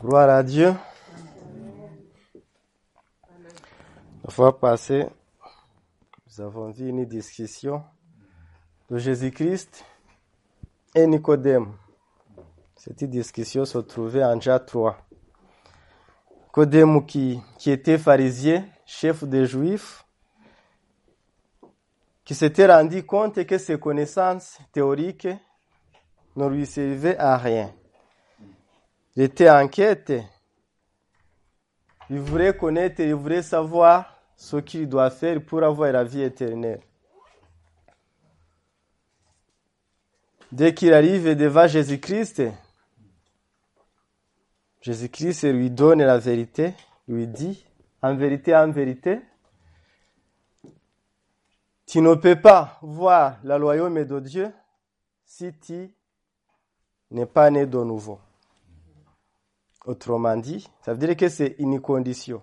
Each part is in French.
Gloire à Dieu. La fois passée, nous avons vu une discussion de Jésus-Christ et Nicodème. Cette discussion se trouvait en Jean 3. Nicodème qui, qui était pharisien, chef des Juifs, qui s'était rendu compte que ses connaissances théoriques ne lui servaient à rien. Il était en quête. Il voulait connaître, il voulait savoir ce qu'il doit faire pour avoir la vie éternelle. Dès qu'il arrive devant Jésus-Christ, Jésus-Christ lui donne la vérité, lui dit, en vérité, en vérité, tu ne peux pas voir le royaume de Dieu si tu n'es pas né de nouveau. Autrement dit, ça veut dire que c'est une condition.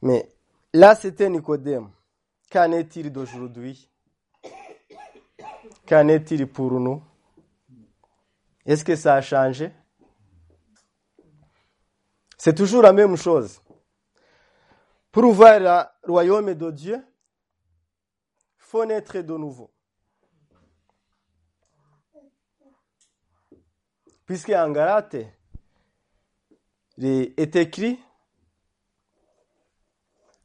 Mais là, c'était Nicodème. Qu'en est-il d'aujourd'hui? Qu'en est-il pour nous? Est-ce que ça a changé? C'est toujours la même chose. Pour voir le royaume de Dieu, il faut naître de nouveau. Puisque en Galate, il est écrit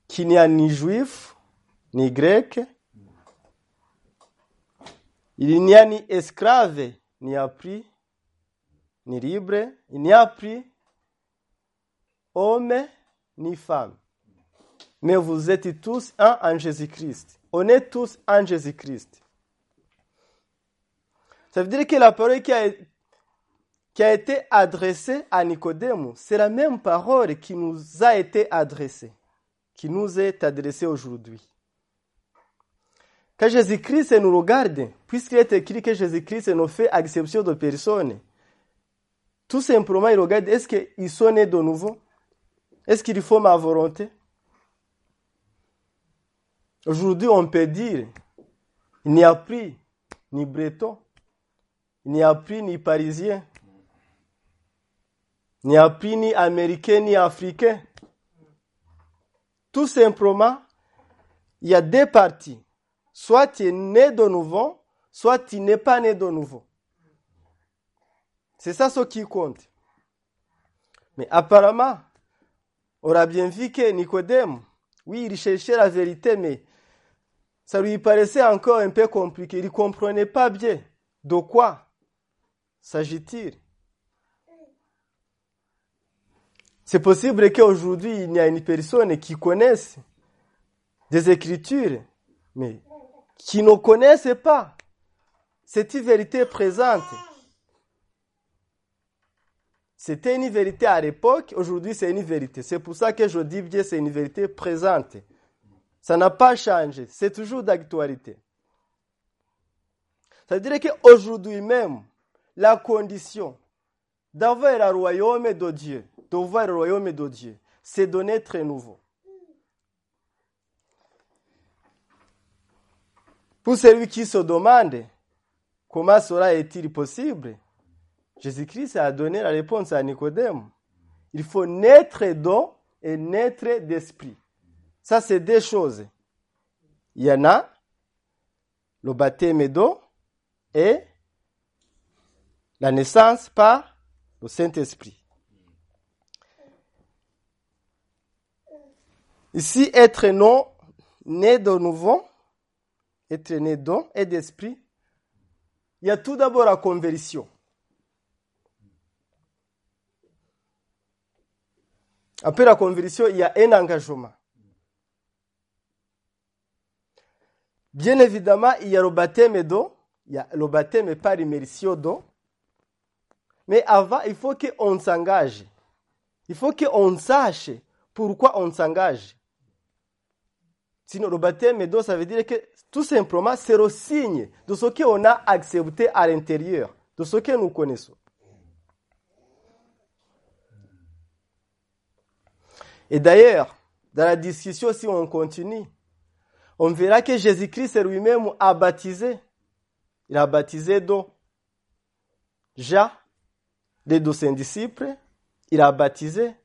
qu'il n'y a ni juif, ni grec, il n'y a ni esclave, ni appris, ni libre, il n'y a pris homme, ni femme. Mais vous êtes tous un en Jésus-Christ. On est tous en Jésus-Christ. Ça veut dire que la parole qui a, qui a été adressée à Nicodème, c'est la même parole qui nous a été adressée, qui nous est adressée aujourd'hui. Quand Jésus-Christ nous regarde, puisqu'il est écrit que Jésus-Christ nous fait exception de personne, tout simplement il regarde, est-ce qu'ils sont nés de nouveau? Est-ce qu'il faut ma volonté? Aujourd'hui, on peut dire, il n'y a plus ni breton, il n'y a plus ni parisien, il n'y a plus ni américain ni africain. Tout simplement, il y a deux parties. Soit tu es né de nouveau, soit tu n'es pas né de nouveau. C'est ça ce qui compte. Mais apparemment, on a bien vu que Nicodème, oui, il cherchait la vérité, mais ça lui paraissait encore un peu compliqué. Il ne comprenait pas bien de quoi s'agit-il. C'est possible qu'aujourd'hui, il y a une personne qui connaisse des écritures, mais qui ne connaisse pas cette vérité présente. C'était une vérité à l'époque, aujourd'hui c'est une vérité. C'est pour ça que je dis bien c'est une vérité présente. Ça n'a pas changé, c'est toujours d'actualité. Ça veut dire qu'aujourd'hui même, la condition d'avoir le royaume de Dieu, de voir le royaume de Dieu, c'est de naître nouveau. Pour celui qui se demande comment cela est-il possible, Jésus-Christ a donné la réponse à Nicodème. Il faut naître d'eau et naître d'esprit. Ça, c'est deux choses. Il y en a le baptême d'eau et la naissance par le Saint-Esprit. Ici, être non, né de nouveau, être né d'eau et d'esprit, il y a tout d'abord la conversion. Après la conversion, il y a un engagement. Bien évidemment, il y a le baptême d'eau, il y a le baptême par immersion d'eau. Mais avant, il faut qu'on s'engage. Il faut qu'on sache pourquoi on s'engage. Sinon, le baptême d'eau, ça veut dire que tout simplement, c'est le signe de ce qu'on a accepté à l'intérieur, de ce que nous connaissons. Et d'ailleurs, dans la discussion, si on continue, on verra que Jésus-Christ lui-même a baptisé. Il a baptisé d'eau. Jean les douze disciples, il a baptisé.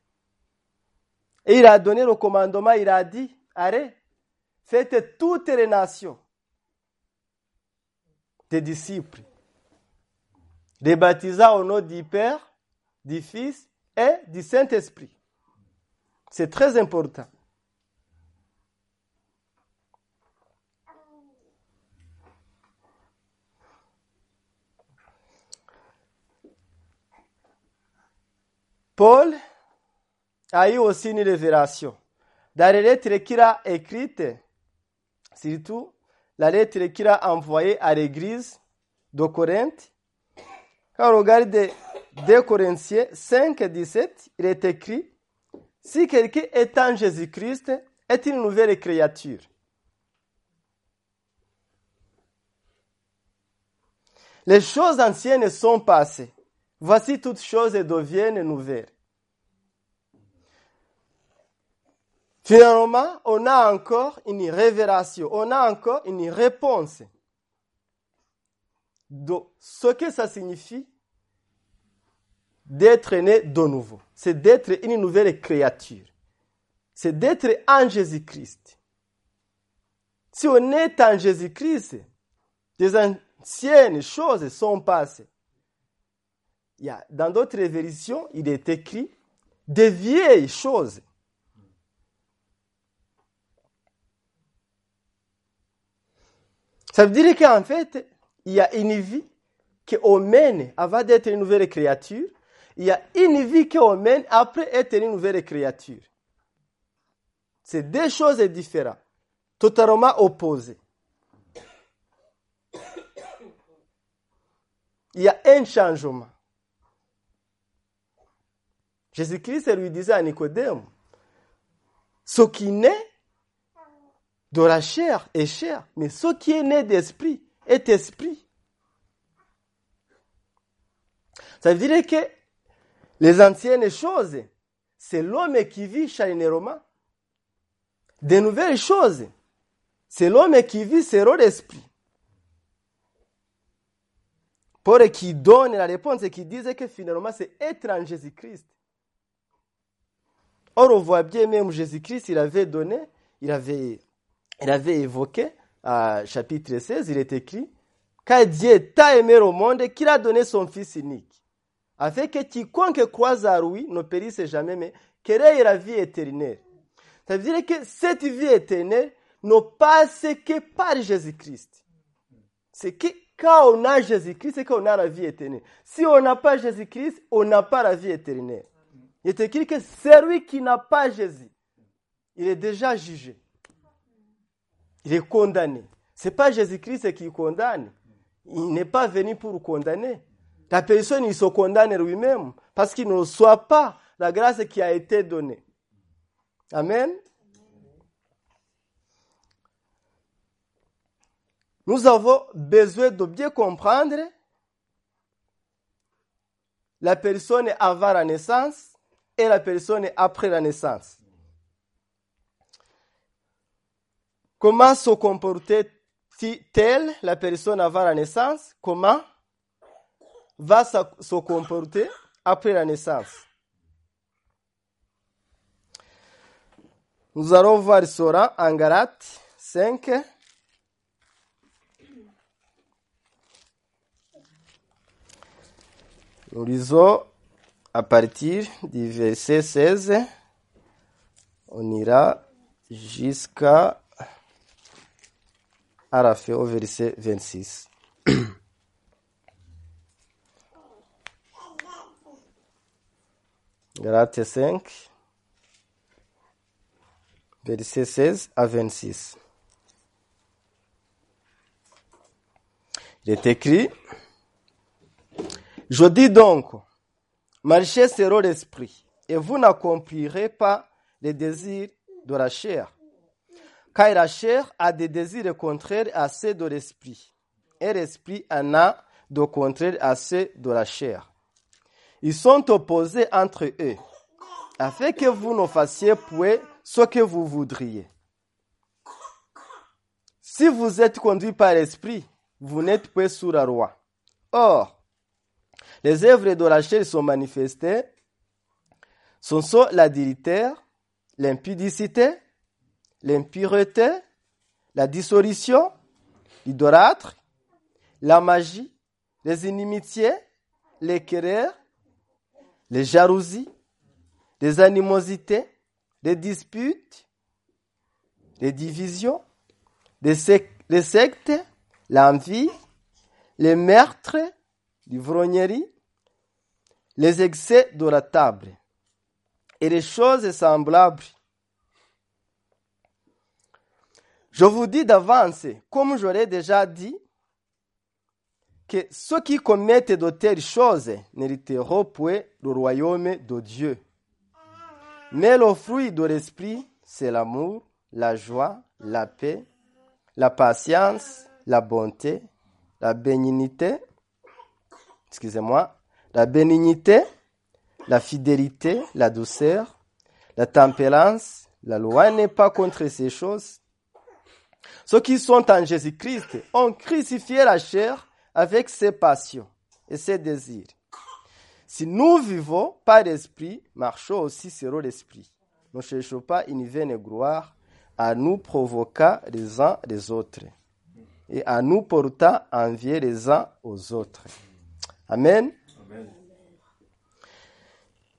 Et il a donné le commandement, il a dit, allez, faites toutes les nations des disciples, les baptisant au nom du Père, du Fils et du Saint-Esprit. C'est très important. Paul a eu aussi une révélation. Dans les lettres qu'il a écrites, surtout la lettre qu'il a envoyée à l'église de Corinthe, quand on regarde 2 Corinthiens 5, 17, il est écrit Si quelqu'un est en Jésus-Christ, est une nouvelle créature. Les choses anciennes sont passées. Voici toutes choses deviennent nouvelles. Finalement, on a encore une révélation, on a encore une réponse de ce que ça signifie d'être né de nouveau. C'est d'être une nouvelle créature. C'est d'être en Jésus-Christ. Si on est en Jésus-Christ, des anciennes choses sont passées. Dans d'autres versions, il est écrit des vieilles choses. Ça veut dire qu'en fait, il y a une vie qu'on mène avant d'être une nouvelle créature. Il y a une vie qu'on mène après être une nouvelle créature. C'est deux choses différentes, totalement opposées. Il y a un changement. Jésus-Christ lui disait à Nicodème, ce qui naît de la chair est chair, mais ce qui est né d'esprit est esprit. Ça veut dire que les anciennes choses, c'est l'homme qui vit charnellement. Des nouvelles choses, c'est l'homme qui vit selon l'esprit. Paul qui donne la réponse et qui disait que finalement c'est être en Jésus-Christ. Or, on voit bien même Jésus-Christ, il avait donné, il avait, il avait évoqué, à chapitre 16, il est écrit, car Dieu t'a aimé au monde qu'il a donné son Fils unique, afin que quiconque croise à lui ne périsse jamais, mais qu'il ait la vie éternelle. Ça veut dire que cette vie éternelle ne passe que par Jésus-Christ. C'est que quand on a Jésus-Christ, c'est qu'on a la vie éternelle. Si on n'a pas Jésus-Christ, on n'a pas la vie éternelle. Il est écrit que celui qui n'a pas Jésus, il est déjà jugé. Il est condamné. Ce n'est pas Jésus-Christ qui condamne. Il n'est pas venu pour condamner. La personne, il se condamne lui-même parce qu'il ne reçoit pas la grâce qui a été donnée. Amen. Nous avons besoin de bien comprendre la personne avant la naissance et la personne après la naissance. Comment se comportait-elle la personne avant la naissance? Comment va se comporter après la naissance? Nous allons voir cela en Galates 5. Nous lisons à partir du verset 16. On ira jusqu'à à la fin au verset 26. Galates 5, verset 16 à 26. Il est écrit, je dis donc, marchez selon l'esprit, et vous n'accomplirez pas les désirs de la chair. Car la chair a des désirs contraires à ceux de l'esprit, et l'esprit en a de contraires à ceux de la chair. Ils sont opposés entre eux, afin que vous ne fassiez point ce que vous voudriez. Si vous êtes conduit par l'esprit, vous n'êtes pas sous la loi. Or, Les œuvres de la chair sont manifestées. Ce sont l'adultère, l'impudicité, l'impureté, la dissolution, l'idolâtre, la magie, les inimitiés, les querelles, les jalousies, les animosités, les disputes, les divisions, les sectes, l'envie, les meurtres, l'ivrognerie, les excès de la table et les choses semblables. Je vous dis d'avance, comme j'aurais déjà dit, que ceux qui commettent de telles choses n'hériteront point le royaume de Dieu. Mais le fruit de l'esprit, c'est l'amour, la joie, la paix, la patience, la bonté, la bénignité, excusez-moi, la bénignité, la fidélité, la douceur, la tempérance. La loi n'est pas contre ces choses. Ceux qui sont en Jésus-Christ ont crucifié la chair avec ses passions et ses désirs. Si nous vivons par l'esprit, marchons aussi sur l'esprit. Ne cherchons pas une vaine gloire à nous provoquer les uns les autres et à nous portant envier les uns aux autres. Amen?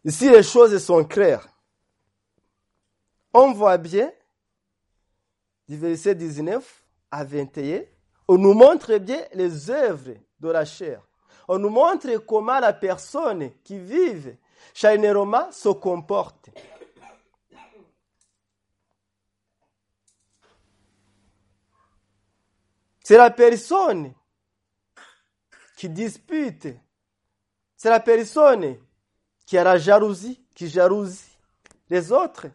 Ici, les choses sont claires. On voit bien, du verset 19 à 21, on nous montre bien les œuvres de la chair. On nous montre comment la personne qui vive charnellement se comporte. C'est la personne qui dispute. C'est la personne qui a la jalousie, qui jalousie les autres.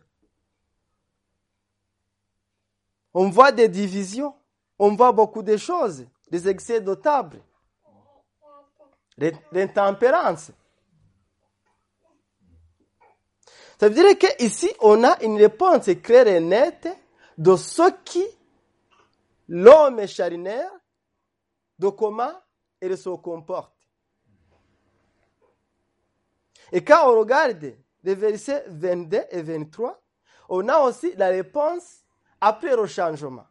On voit des divisions, on voit beaucoup de choses, des excès de table, l'intempérance. Ça veut dire qu'ici, on a une réponse claire et nette de ce qui l'homme charinaire, de comment il se comporte. Et quand on regarde les versets 22 et 23, on a aussi la réponse après le changement.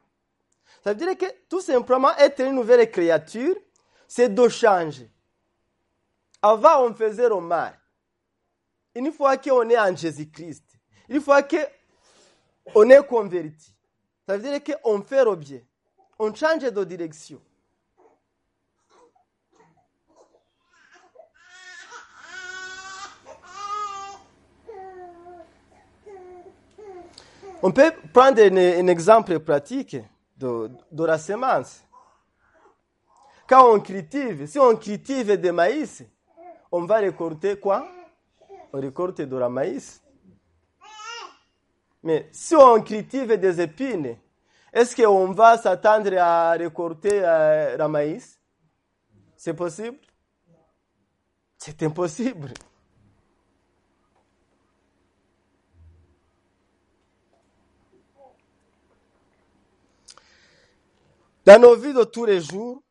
Ça veut dire que tout simplement être une nouvelle créature, c'est de changer. Avant, on faisait le mal. Une fois qu'on est en Jésus-Christ, une fois qu'on est converti, ça veut dire qu'on fait le bien. On change de direction. On peut prendre un, exemple pratique de, de, la semence. Quand on cultive, si on cultive des maïs, on va récolter quoi? On récolte de la maïs. Mais si on cultive des épines, est-ce qu'on va s'attendre à récolter euh, la maïs? C'est possible? C'est impossible. Dans nos vies de tous les jours,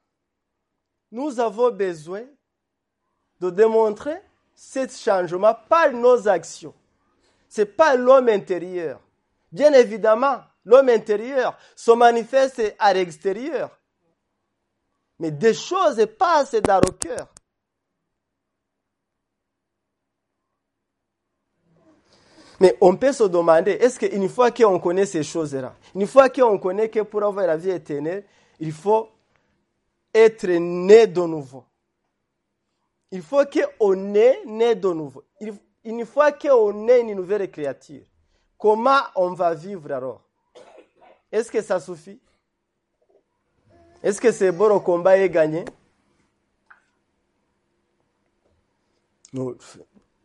nous avons besoin de démontrer ce changement par nos actions. Ce n'est pas l'homme intérieur. Bien évidemment, l'homme intérieur se manifeste à l'extérieur. Mais des choses passent dans le cœur. Mais on peut se demander, est-ce qu'une fois qu'on connaît ces choses-là, une fois qu'on connaît que pour avoir la vie éternelle, il faut être né de nouveau. Il faut qu'on est né de nouveau. Une fois qu'on est une nouvelle créature, comment on va vivre alors? Est-ce que ça suffit? Est-ce que c'est bon, le combat est gagné?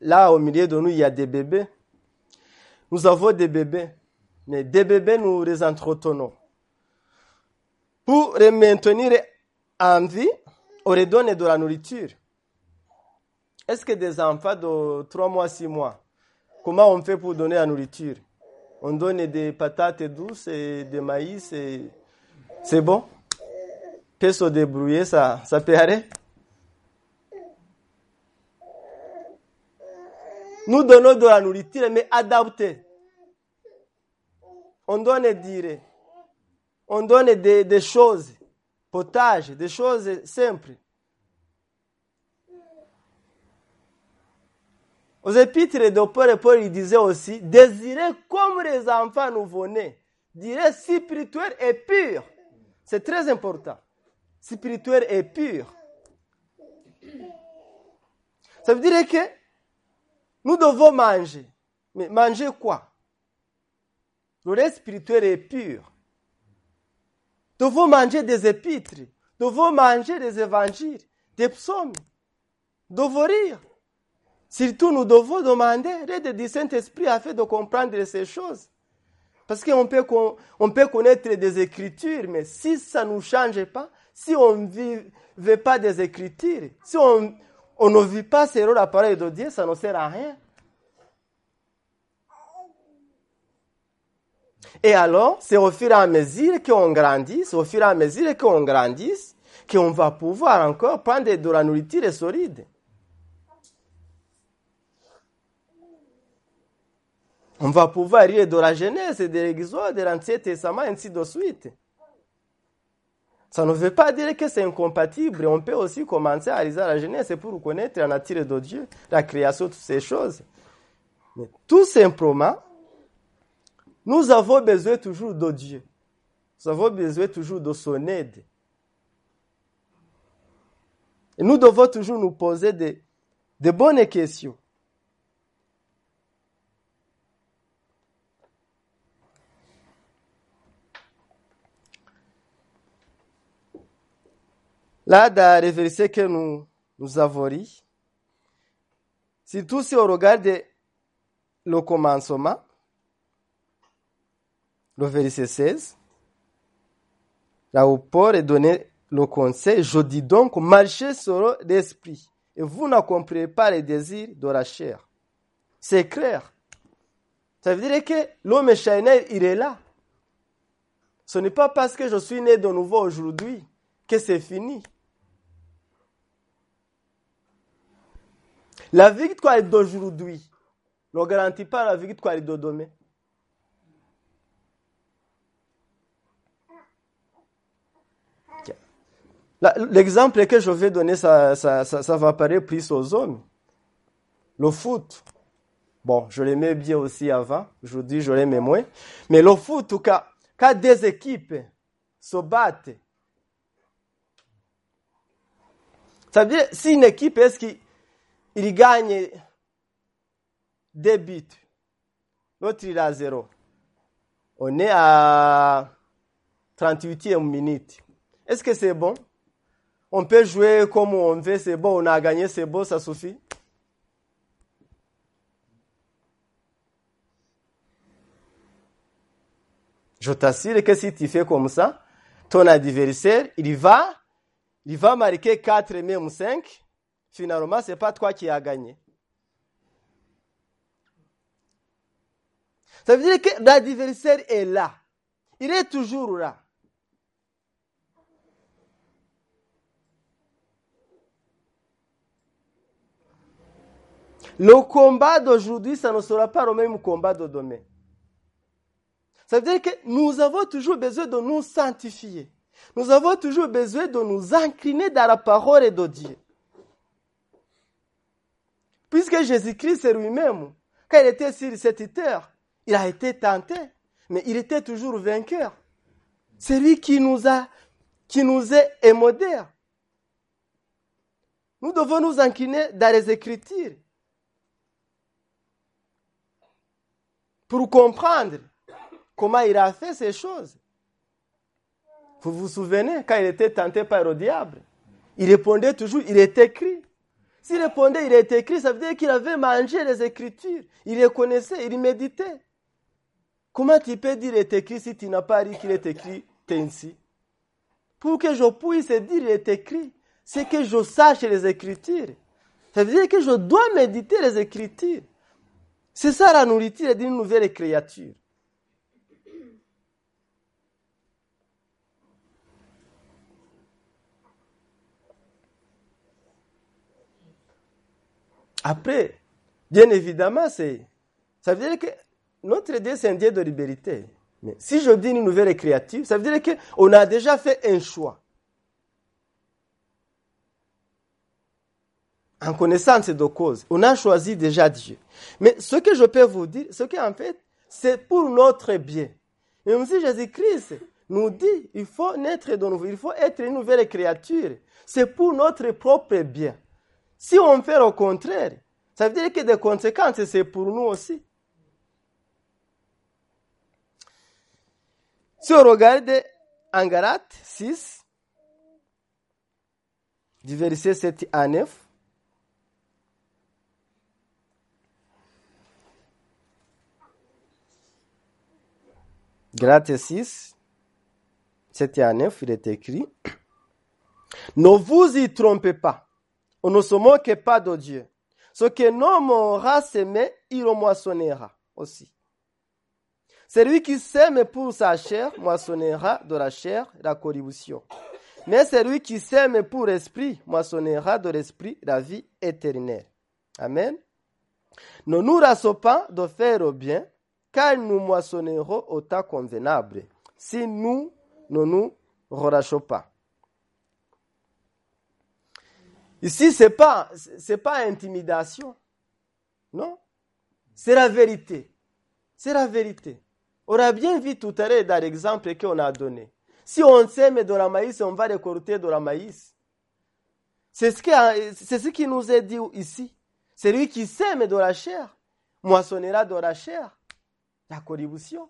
Là, au milieu de nous, il y a des bébés. Nous avons des bébés. Mais des bébés, nous les entretenons. Pour les maintenir en vie, on leur donne de la nourriture. Est-ce que des enfants de 3 mois, 6 mois, comment on fait pour donner la nourriture? On donne des patates douces et des maïs c'est bon? Peut se débrouiller, ça, ça peut aller? Nous donnons de la nourriture, mais adaptée. On donne dire, on donne des, choses, potage, des choses simples. Aux épîtres de Paul, Paul il disait aussi, désirez comme les enfants nouveau-nés, direz spirituel et pur. C'est très important. Spirituel et pur. Ça veut dire que nous devons manger. Mais manger quoi? Le lait spirituel est pur. Devons manger des épîtres. Devons manger des évangiles, des psaumes. Devons rire. Surtout, nous devons demander l'aide du Saint-Esprit afin de comprendre ces choses. Parce qu'on peut, on peut connaître des écritures, mais si ça ne nous change pas, si on ne vit pas des écritures, si on, on ne vit pas selon la parole de Dieu, ça ne sert à rien. Et alors, c'est au fur et à mesure qu'on grandit, c'est au fur et à mesure qu'on grandisse, qu'on va pouvoir encore prendre de la nourriture solide. On va pouvoir lire de la Genèse, de l'Exode, de l'Ancien Testament, ainsi de suite. Ça ne veut pas dire que c'est incompatible. On peut aussi commencer à lire la Genèse pour connaître la nature de Dieu, la création, toutes ces choses. Mais tout simplement, nous avons besoin toujours de Dieu. Nous avons besoin toujours de son aide. Et nous devons toujours nous poser de, bonnes questions. Là, dans les versets que nous, avons ris, surtout si on regarde le commencement, le verset 16, là où Paul est donné le conseil, je dis donc, marchez sur l'esprit, et vous n'accomplirez pas les désirs de la chair. C'est clair. Ça veut dire que l'homme charnel, il est là. Ce n'est pas parce que je suis né de nouveau aujourd'hui que c'est fini. La victoire d'aujourd'hui ne garantit pas la victoire de demain. L'exemple que je vais donner, ça, va paraître plus aux hommes. Le foot. Bon, je l'aimais bien aussi avant. Je dis, je l'aimais moins. Mais le foot, quand, quand des équipes se battent, ça veut dire, si une équipe, est-ce qu'il il gagne des buts. L'autre, il a zéro. On est à 38e minute. Est-ce que c'est bon? On peut jouer comme on veut, c'est bon, on a gagné, c'est bon, ça suffit? Je t'assure que si tu fais comme ça, ton adversaire, il va, il va marquer 4, même 5, finalement, ce n'est pas toi qui as gagné. Ça veut dire que l'adversaire est là. Il est toujours là. Le combat d'aujourd'hui, ça ne sera pas le même combat de demain. Ça veut dire que nous avons toujours besoin de nous sanctifier. Nous avons toujours besoin de nous incliner dans la parole de Dieu. Puisque Jésus-Christ est lui-même, quand il était sur cette terre, il a été tenté, mais il était toujours vainqueur. C'est lui qui nous a, qui nous est émodère. Nous devons nous incliner dans les Écritures pour comprendre comment il a fait ces choses. Vous vous souvenez, quand il était tenté par le diable, il répondait toujours, il est écrit. S'il répondait, il est écrit, ça veut dire qu'il avait mangé les Écritures. Il les connaissait, il méditait. Comment tu peux dire il est écrit si tu n'as pas dit qu'il est écrit ainsi? Pour que je puisse dire il est écrit, c'est que je sache les Écritures. Ça veut dire que je dois méditer les Écritures. C'est ça la nourriture d'une nouvelle créature. Après, Bien évidemment, ça veut dire que notre Dieu, c'est un Dieu de liberté. Mais si je dis une nouvelle créature, ça veut dire qu'on a déjà fait un choix. En connaissance de cause, on a choisi déjà Dieu. Mais ce que je peux vous dire, ce qu'en fait, c'est pour notre bien. Même si Jésus-Christ nous dit, il faut naître de nouveau, il faut être une nouvelle créature. C'est pour notre propre bien. Si on fait au contraire, ça veut dire que des conséquences, c'est pour nous aussi. Si on regarde en Galates 6, du verset 7 à 9, Galates 6, 7 à 9, il est écrit Ne vous y trompez pas, on ne se moque pas de Dieu. Ce que l'homme aura semé, il le moissonnera aussi. Celui qui sème pour sa chair moissonnera de la chair la corruption. Mais celui qui sème pour l'esprit moissonnera de l'esprit la vie éternelle. Amen. Ne nous rassons pas de faire le bien, car nous moissonnerons au temps convenable, si nous ne nous relâchons pas. Ici, ce n'est pas, pas intimidation. Non. C'est la vérité. C'est la vérité. On a bien vu tout à l'heure dans l'exemple qu'on a donné. Si on sème de la maïs, on va récolter de la maïs. C'est ce, qui, c'est ce qui nous est dit ici. Celui qui sème de la chair moissonnera de la chair la corruption.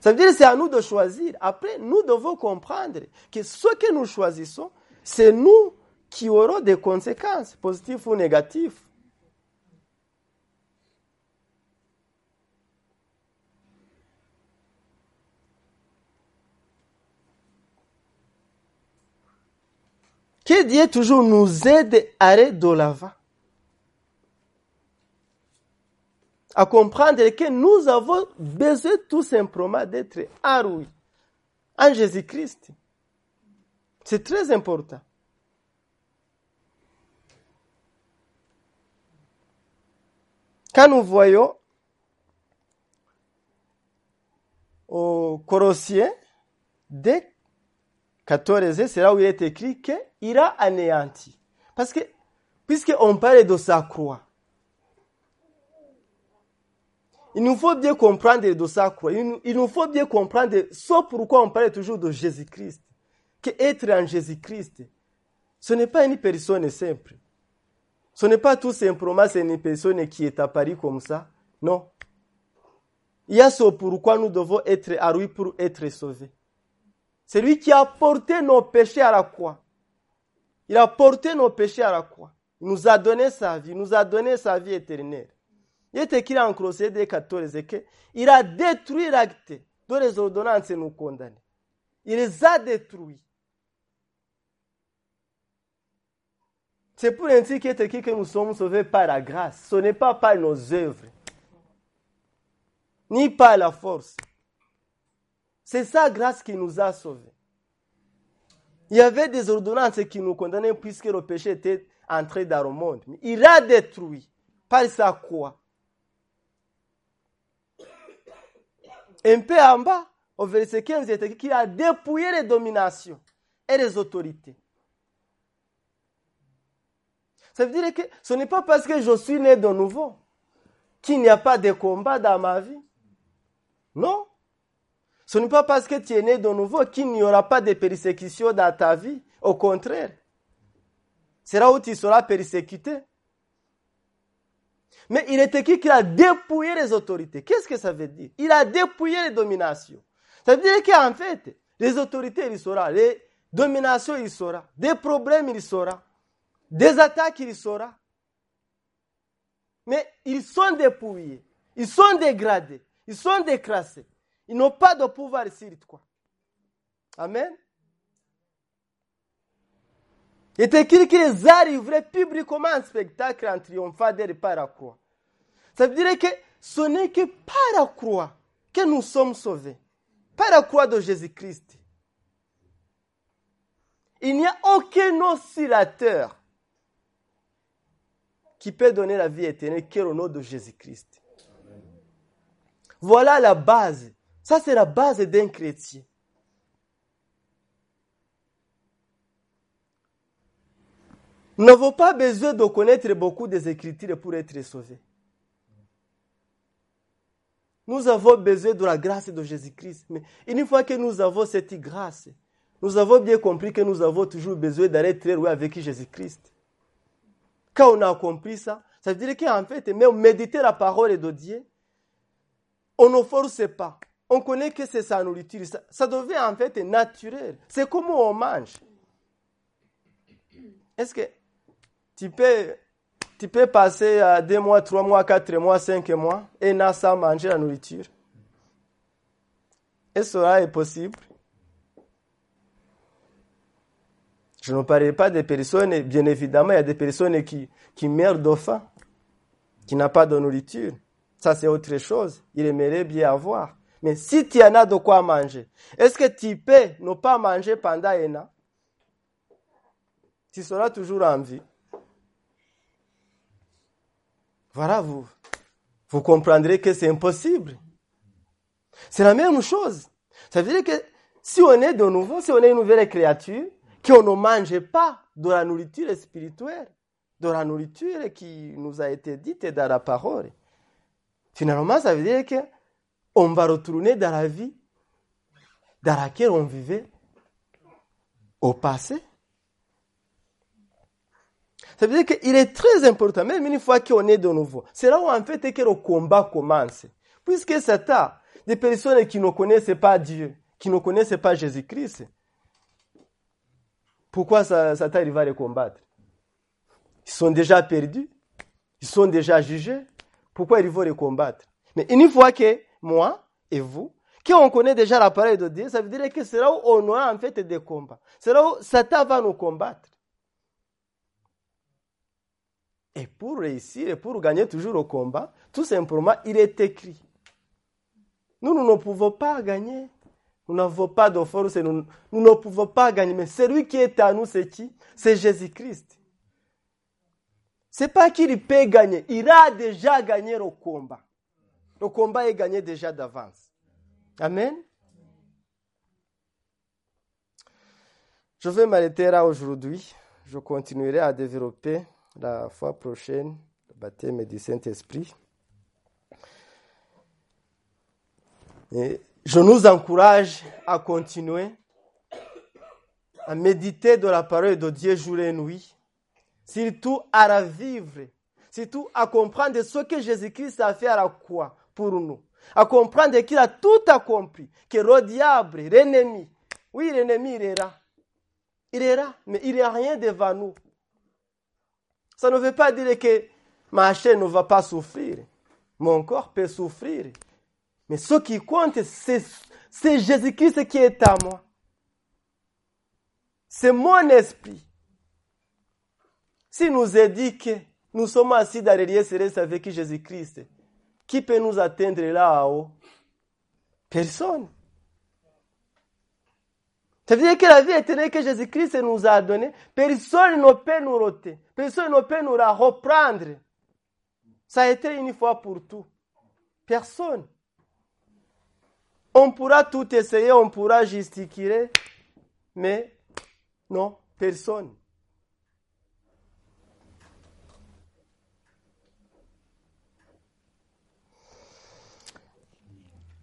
Ça veut dire que c'est à nous de choisir. Après, nous devons comprendre que ce que nous choisissons, c'est nous qui aurons des conséquences, positives ou négatives. Que Dieu toujours nous aide à aller de l'avant. À comprendre que nous avons besoin tout simplement d'être en Jésus-Christ. C'est très important. Quand nous voyons au Colossiens, dès 14, c'est là où il est écrit qu'il a anéanti. Parce que, puisqu'on parle de sa croix, il nous faut bien comprendre de sa croix. Il nous faut bien comprendre ce pourquoi on parle toujours de Jésus-Christ. Que être en Jésus-Christ, ce n'est pas une personne simple. Ce n'est pas tout simplement une personne qui est à Paris comme ça. Non. Il y a ce pourquoi nous devons être à lui pour être sauvés. C'est lui qui a porté nos péchés à la croix. Il a porté nos péchés à la croix. Il nous a donné sa vie, il nous a donné sa vie éternelle. Il est écrit en Colossiens 14 qu'il a détruit l'acte dont les ordonnances nous condamnent. Il les a détruits. C'est pour ainsi écrit que nous sommes sauvés par la grâce. Ce n'est pas par nos œuvres, ni par la force. C'est sa grâce qui nous a sauvés. Il y avait des ordonnances qui nous condamnaient puisque le péché était entré dans le monde. Il a détruit par sa croix. Un peu en bas, au verset 15, il est écrit qu'il a dépouillé les dominations et les autorités. Ça veut dire que ce n'est pas parce que je suis né de nouveau qu'il n'y a pas de combat dans ma vie. Non. Ce n'est pas parce que tu es né de nouveau qu'il n'y aura pas de persécution dans ta vie. Au contraire. C'est là où tu seras persécuté. Mais il est écrit qu'il a dépouillé les autorités. Qu'est-ce que ça veut dire? Il a dépouillé les dominations. Ça veut dire qu'en fait, les autorités, il saura. Les dominations, il saura. Des problèmes, il saura. Des attaques, il saura. Mais ils sont dépouillés. Ils sont dégradés. Ils sont décrassés. Ils n'ont pas de pouvoir sur toi. Amen. Il est écrit qu'ils arriveraient publiquement en spectacle en triomphant par la croix. Ça veut dire que ce n'est que par la croix que nous sommes sauvés. Par la croix de Jésus-Christ. Il n'y a aucun oscillateur qui peut donner la vie éternelle que le nom de Jésus-Christ. Voilà la base. Ça, c'est la base d'un chrétien. Nous n'avons pas besoin de connaître beaucoup des Écritures pour être sauvés. Nous avons besoin de la grâce de Jésus-Christ. Mais une fois que nous avons cette grâce, nous avons bien compris que nous avons toujours besoin d'aller très loin avec Jésus-Christ. Quand on a compris ça, ça veut dire qu'en fait, même méditer la parole de Dieu, on ne force pas. On connaît que c'est sa nourriture. Ça, ça devient en fait naturel. C'est comme on mange. Est-ce que tu peux, passer à deux mois, trois mois, quatre mois, cinq mois et n'a sans manger la nourriture que cela est possible Je ne parle pas des personnes, bien évidemment, il y a des personnes qui, meurent de qui n'ont pas de nourriture. Ça, c'est autre chose. Il aimerait bien avoir. Mais si tu en as de quoi manger, est-ce que tu peux ne pas manger pendant un an? Tu seras toujours en vie. Voilà, vous, vous comprendrez que c'est impossible. C'est la même chose. Ça veut dire que si on est de nouveau, si on est une nouvelle créature, qu'on ne mange pas de la nourriture spirituelle, de la nourriture qui nous a été dite dans la parole, finalement, ça veut dire que on va retourner dans la vie dans laquelle on vivait au passé. Ça veut dire qu'il est très important, même une fois qu'on est de nouveau. C'est là où en fait que le combat commence. Puisque Satan, des personnes qui ne connaissent pas Dieu, qui ne connaissent pas Jésus-Christ, pourquoi Satan va les combattre? Ils sont déjà perdus, ils sont déjà jugés. Pourquoi il va les combattre? Mais une fois que moi et vous, qu'on connaît déjà la parole de Dieu, ça veut dire que c'est là où on aura en fait des combats. C'est là où Satan va nous combattre. Et pour réussir et pour gagner toujours au combat, tout simplement, il est écrit. Nous, nous ne pouvons pas gagner. Nous n'avons pas de nous ne pouvons pas gagner. Mais celui qui est à nous, c'est qui? C'est Jésus-Christ. C'est pas qu'il peut gagner. Il a déjà gagné le combat. Le combat est gagné déjà d'avance. Amen. Je vais m'arrêter là aujourd'hui. Je continuerai à développer la fois prochaine le baptême du Saint-Esprit. Je nous encourage à continuer à méditer de la parole de Dieu jour et nuit, surtout à la vivre, surtout à comprendre ce que Jésus-Christ a fait à la croix pour nous, à comprendre qu'il a tout accompli, que le diable, l'ennemi, oui, l'ennemi, il est. Il est mais il n'y a rien devant nous. Ça ne veut pas dire que ma chair ne va pas souffrir. Mon corps peut souffrir. Mais ce qui compte, c'est Jésus-Christ qui est à moi. C'est mon esprit. Si nous est dit que nous sommes assis lieux célestes avec Jésus-Christ, qui peut nous atteindre là-haut Personne. Ça veut dire que la vie éternelle que Jésus-Christ nous a donnée, personne ne peut nous roter. Personne ne peut nous la reprendre. Ça a été une fois pour tout. Personne. On pourra tout essayer, on pourra gesticuler, mais non, personne.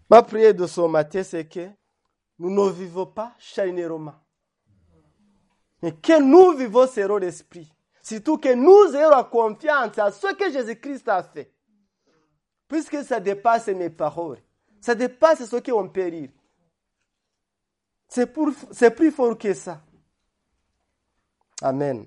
Ma prière de ce matin, c'est que nous ne vivons pas charnellement. Mais que nous vivons selon l'esprit. Surtout que nous ayons confiance à ce que Jésus-Christ a fait. Puisque ça dépasse mes paroles. Ça dépasse ce qu'on peut lire. C'est plus fort que ça. Amen.